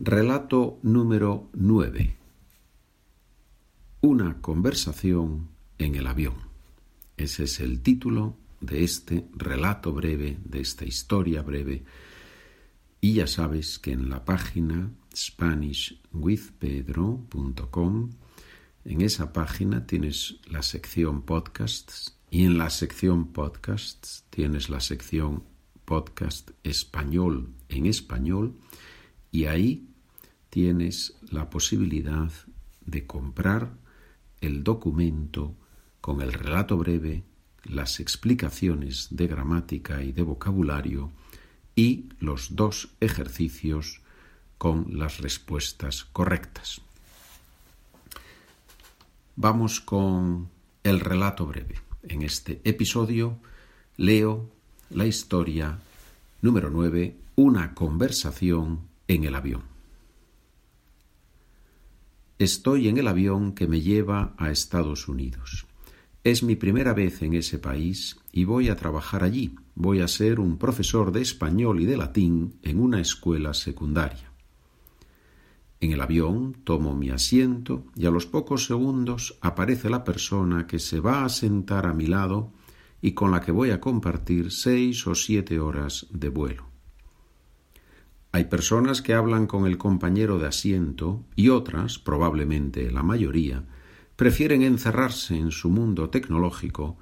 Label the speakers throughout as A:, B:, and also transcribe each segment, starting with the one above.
A: Relato número 9. Una conversación en el avión. Ese es el título de este relato breve, de esta historia breve. Y ya sabes que en la página SpanishWithPedro.com, en esa página tienes la sección podcasts y en la sección podcasts tienes la sección podcast español en español y ahí tienes la posibilidad de comprar el documento con el relato breve, las explicaciones de gramática y de vocabulario y los dos ejercicios con las respuestas correctas. Vamos con el relato breve. En este episodio leo la historia número 9, una conversación en el avión. Estoy en el avión que me lleva a Estados Unidos. Es mi primera vez en ese país y voy a trabajar allí. Voy a ser un profesor de español y de latín en una escuela secundaria. En el avión tomo mi asiento y a los pocos segundos aparece la persona que se va a sentar a mi lado y con la que voy a compartir seis o siete horas de vuelo. Hay personas que hablan con el compañero de asiento y otras, probablemente la mayoría, prefieren encerrarse en su mundo tecnológico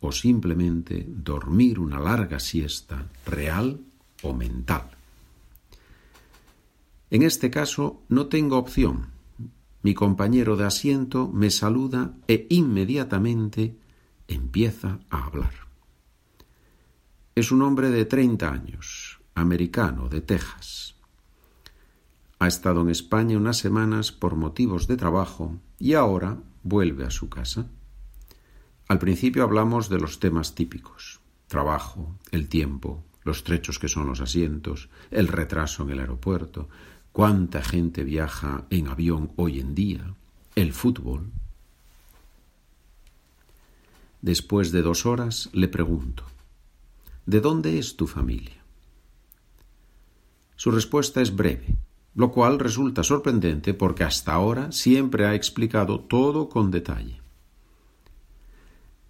A: o simplemente dormir una larga siesta real o mental. En este caso no tengo opción. Mi compañero de asiento me saluda e inmediatamente empieza a hablar. Es un hombre de treinta años, americano de Texas. Ha estado en España unas semanas por motivos de trabajo y ahora vuelve a su casa. Al principio hablamos de los temas típicos trabajo, el tiempo, los trechos que son los asientos, el retraso en el aeropuerto, cuánta gente viaja en avión hoy en día, el fútbol. Después de dos horas le pregunto, ¿de dónde es tu familia? Su respuesta es breve, lo cual resulta sorprendente porque hasta ahora siempre ha explicado todo con detalle.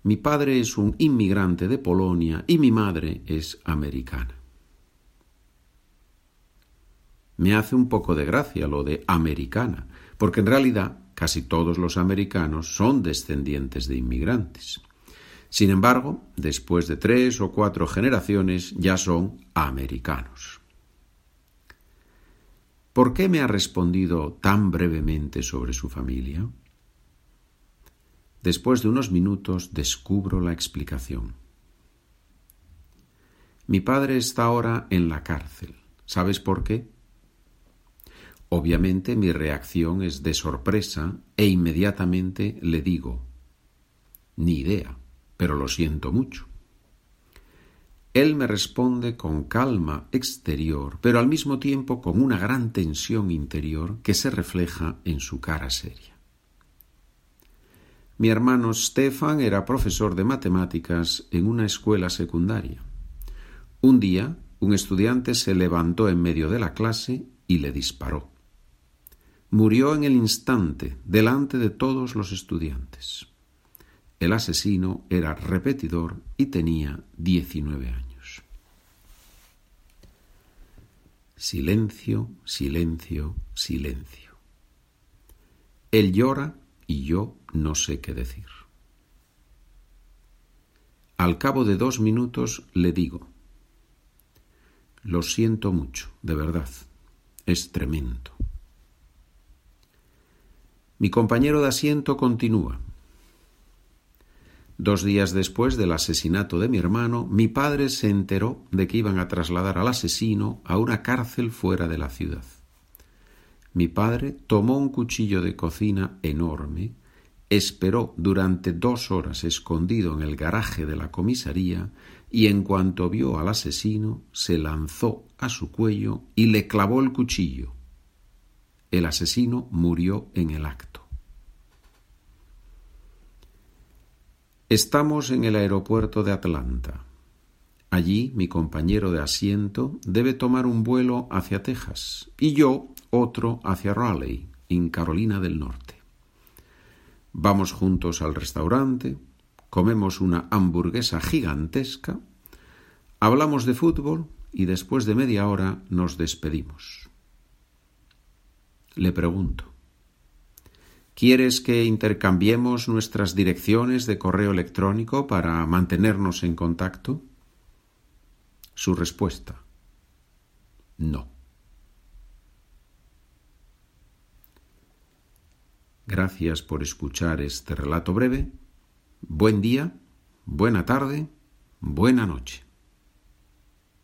A: Mi padre es un inmigrante de Polonia y mi madre es americana. Me hace un poco de gracia lo de americana, porque en realidad casi todos los americanos son descendientes de inmigrantes. Sin embargo, después de tres o cuatro generaciones ya son americanos. ¿Por qué me ha respondido tan brevemente sobre su familia? Después de unos minutos descubro la explicación. Mi padre está ahora en la cárcel. ¿Sabes por qué? Obviamente mi reacción es de sorpresa e inmediatamente le digo, ni idea, pero lo siento mucho. Él me responde con calma exterior, pero al mismo tiempo con una gran tensión interior que se refleja en su cara seria. Mi hermano Stefan era profesor de matemáticas en una escuela secundaria. Un día, un estudiante se levantó en medio de la clase y le disparó. Murió en el instante, delante de todos los estudiantes. El asesino era repetidor y tenía diecinueve años. Silencio, silencio, silencio. Él llora y yo no sé qué decir. Al cabo de dos minutos le digo, lo siento mucho, de verdad, es tremendo. Mi compañero de asiento continúa. Dos días después del asesinato de mi hermano, mi padre se enteró de que iban a trasladar al asesino a una cárcel fuera de la ciudad. Mi padre tomó un cuchillo de cocina enorme, esperó durante dos horas escondido en el garaje de la comisaría y en cuanto vio al asesino se lanzó a su cuello y le clavó el cuchillo. El asesino murió en el acto. Estamos en el aeropuerto de Atlanta. Allí mi compañero de asiento debe tomar un vuelo hacia Texas y yo otro hacia Raleigh, en Carolina del Norte. Vamos juntos al restaurante, comemos una hamburguesa gigantesca, hablamos de fútbol y después de media hora nos despedimos. Le pregunto, ¿quieres que intercambiemos nuestras direcciones de correo electrónico para mantenernos en contacto? Su respuesta, no. Gracias por escuchar este relato breve. Buen día, buena tarde, buena noche.